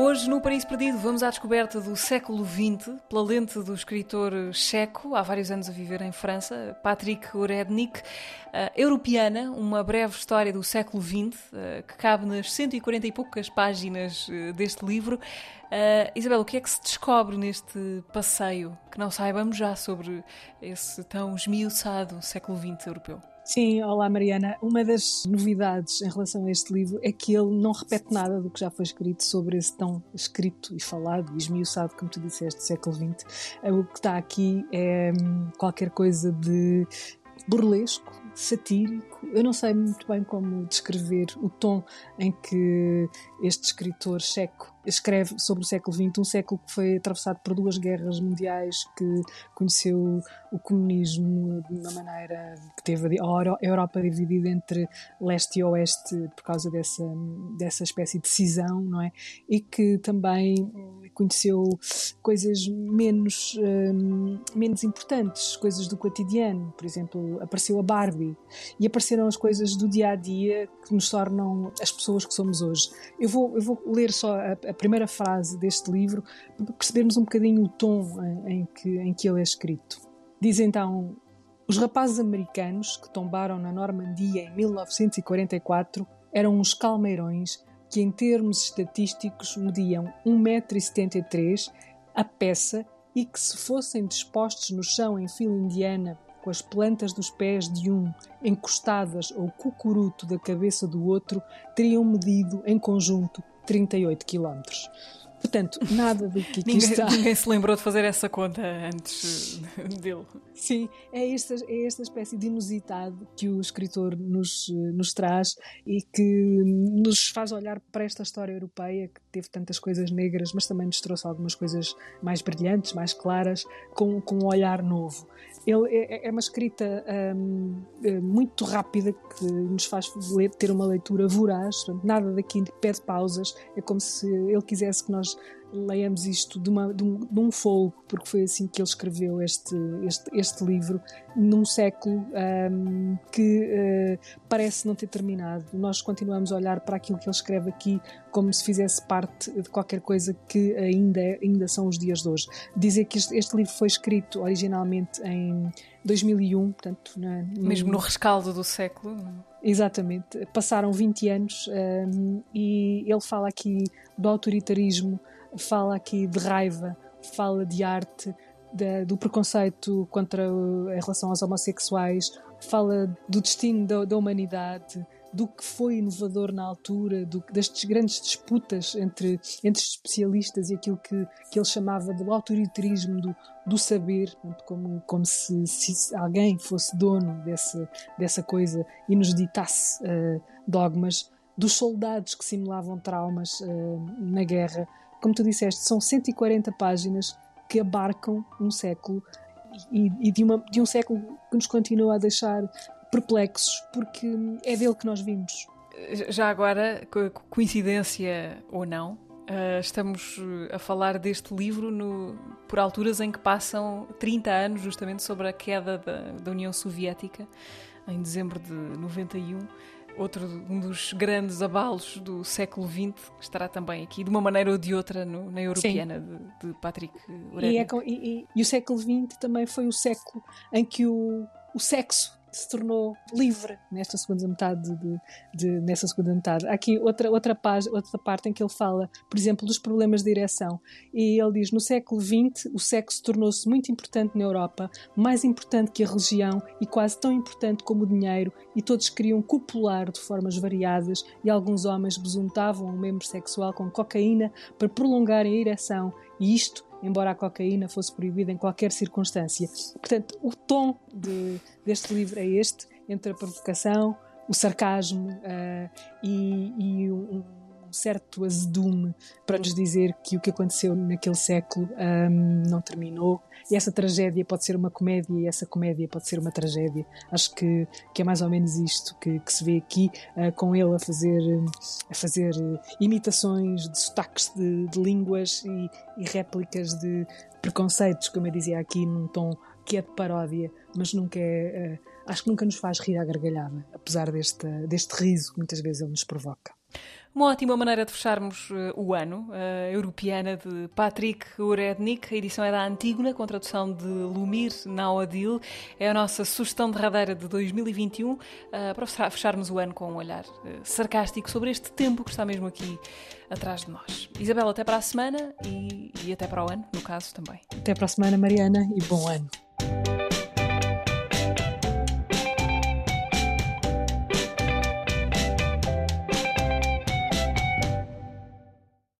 Hoje, no Paraíso Perdido, vamos à descoberta do século XX pela lente do escritor checo, há vários anos a viver em França, Patrick Urednik. Uh, Europeana, uma breve história do século XX, uh, que cabe nas 140 e poucas páginas uh, deste livro. Isabel, o que é que se descobre neste passeio que não saibamos já sobre esse tão esmiuçado século XX europeu? Sim, olá Mariana. Uma das novidades em relação a este livro é que ele não repete nada do que já foi escrito sobre esse tão escrito e falado e esmiuçado, como tu disseste, século XX. O que está aqui é hum, qualquer coisa de burlesco, satírico. Eu não sei muito bem como descrever o tom em que este escritor checo escreve sobre o século XX, um século que foi atravessado por duas guerras mundiais, que conheceu o comunismo de uma maneira que teve a Europa dividida entre leste e oeste por causa dessa, dessa espécie de cisão, não é? E que também conheceu coisas menos, um, menos importantes, coisas do cotidiano. Por exemplo, apareceu a Barbie e apareceram as coisas do dia a dia que nos tornam as pessoas que somos hoje. Eu vou, eu vou ler só a, a primeira frase deste livro para percebermos um bocadinho o tom em, que, em que ele é escrito. Diz então: Os rapazes americanos que tombaram na Normandia em 1944 eram uns calmeirões que, em termos estatísticos, mediam 1,73m a peça e que, se fossem dispostos no chão em fila indiana, com as plantas dos pés de um encostadas ao cucuruto da cabeça do outro, teriam medido, em conjunto, 38 quilómetros. Portanto, nada do que aqui ninguém, está. Ninguém se lembrou de fazer essa conta antes dele. Sim, é esta, é esta espécie de inusitado que o escritor nos, nos traz e que nos faz olhar para esta história europeia que teve tantas coisas negras, mas também nos trouxe algumas coisas mais brilhantes, mais claras, com, com um olhar novo. Ele é, é uma escrita hum, é muito rápida que nos faz ler, ter uma leitura voraz, nada daqui pede pausas, é como se ele quisesse que nós leiamos isto de, uma, de, um, de um folgo, porque foi assim que ele escreveu este, este, este livro, num século um, que uh, parece não ter terminado. Nós continuamos a olhar para aquilo que ele escreve aqui como se fizesse parte de qualquer coisa que ainda, ainda são os dias de hoje. Dizer que este, este livro foi escrito originalmente em 2001, portanto... Na, no... Mesmo no rescaldo do século. Exatamente. Passaram 20 anos um, e ele fala aqui do autoritarismo fala aqui de raiva, fala de arte, de, do preconceito contra em relação aos homossexuais, fala do destino da, da humanidade, do que foi inovador na altura, do, grandes disputas entre, entre especialistas e aquilo que, que ele chamava do autoritarismo do, do saber, como, como se, se alguém fosse dono dessa, dessa coisa e nos ditasse uh, dogmas, dos soldados que simulavam traumas uh, na guerra, como tu disseste, são 140 páginas que abarcam um século e, e de, uma, de um século que nos continua a deixar perplexos, porque é dele que nós vimos. Já agora, coincidência ou não, Uh, estamos a falar deste livro no, por alturas em que passam 30 anos justamente sobre a queda da, da União Soviética, em dezembro de 91 outro um dos grandes abalos do século XX, que estará também aqui, de uma maneira ou de outra, no, na Europeana de, de, Patrick e, é, e, e, e, o século XX também foi o século em que o, o sexo se tornou livre nesta segunda metade de, de, nessa segunda metade. Aqui outra outra, página, outra parte em que ele fala, por exemplo, dos problemas de ereção e ele diz no século XX o sexo tornou-se muito importante na Europa, mais importante que a religião e quase tão importante como o dinheiro e todos queriam copular de formas variadas e alguns homens besuntavam o membro sexual com cocaína para prolongarem a ereção e isto embora a cocaína fosse proibida em qualquer circunstância. Portanto, o tom de, deste livro é este, entre a provocação, o sarcasmo uh, e, e um, um certo azedume para nos dizer que o que aconteceu naquele século um, não terminou. E essa tragédia pode ser uma comédia e essa comédia pode ser uma tragédia. Acho que, que é mais ou menos isto que, que se vê aqui, uh, com ele a fazer, a fazer imitações de sotaques de, de línguas e, e réplicas de preconceitos, como eu dizia aqui, num tom que é de paródia, mas nunca é. Uh, acho que nunca nos faz rir à gargalhada, apesar deste, deste riso que muitas vezes ele nos provoca. Uma ótima maneira de fecharmos uh, o ano, uh, europeana de Patrick Urednik. A edição é da Antígona, com tradução de Lumir Naodil. É a nossa sugestão derradeira de 2021 uh, para fecharmos o ano com um olhar sarcástico sobre este tempo que está mesmo aqui atrás de nós. Isabel, até para a semana e, e até para o ano, no caso também. Até para a semana, Mariana, e bom ano.